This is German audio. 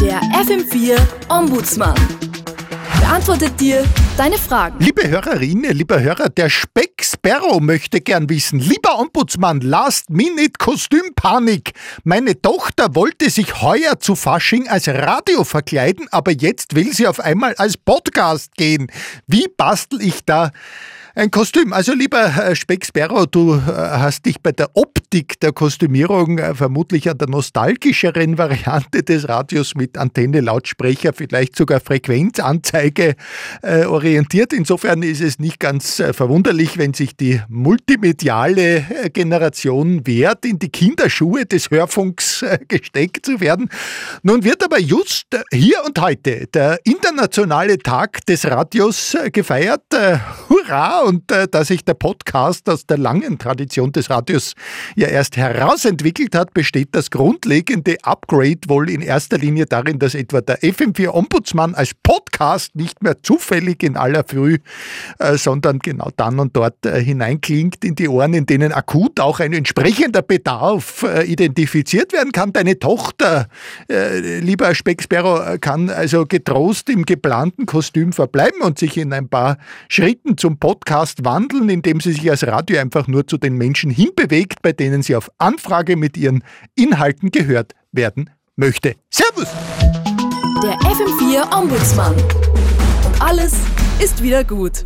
Der FM4 Ombudsmann beantwortet dir deine Fragen. Liebe Hörerinnen, lieber Hörer, der Speck Sparrow möchte gern wissen. Lieber Ombudsmann, Last Minute Kostümpanik. Meine Tochter wollte sich heuer zu Fasching als Radio verkleiden, aber jetzt will sie auf einmal als Podcast gehen. Wie bastel ich da ein Kostüm. Also lieber äh, Specksperro, du äh, hast dich bei der Optik der Kostümierung äh, vermutlich an der nostalgischeren Variante des Radios mit Antenne, Lautsprecher, vielleicht sogar Frequenzanzeige orientiert. Insofern ist es nicht ganz verwunderlich, wenn sich die multimediale Generation wehrt, in die Kinderschuhe des Hörfunks gesteckt zu werden. Nun wird aber just hier und heute der internationale Tag des Radios gefeiert. Hurra! Und äh, da sich der Podcast aus der langen Tradition des Radios ja erst herausentwickelt hat, besteht das grundlegende Upgrade wohl in erster Linie darin, dass etwa der FM4 Ombudsmann als Podcast nicht mehr zufällig in aller Früh, äh, sondern genau dann und dort äh, hineinklingt in die Ohren, in denen akut auch ein entsprechender Bedarf äh, identifiziert werden kann. Deine Tochter, äh, lieber Specksperro, kann also getrost im geplanten Kostüm verbleiben und sich in ein paar Schritten zum Podcast Podcast wandeln, indem sie sich als Radio einfach nur zu den Menschen hinbewegt, bei denen sie auf Anfrage mit ihren Inhalten gehört werden möchte. Servus! Der FM4 Ombudsmann. Und alles ist wieder gut.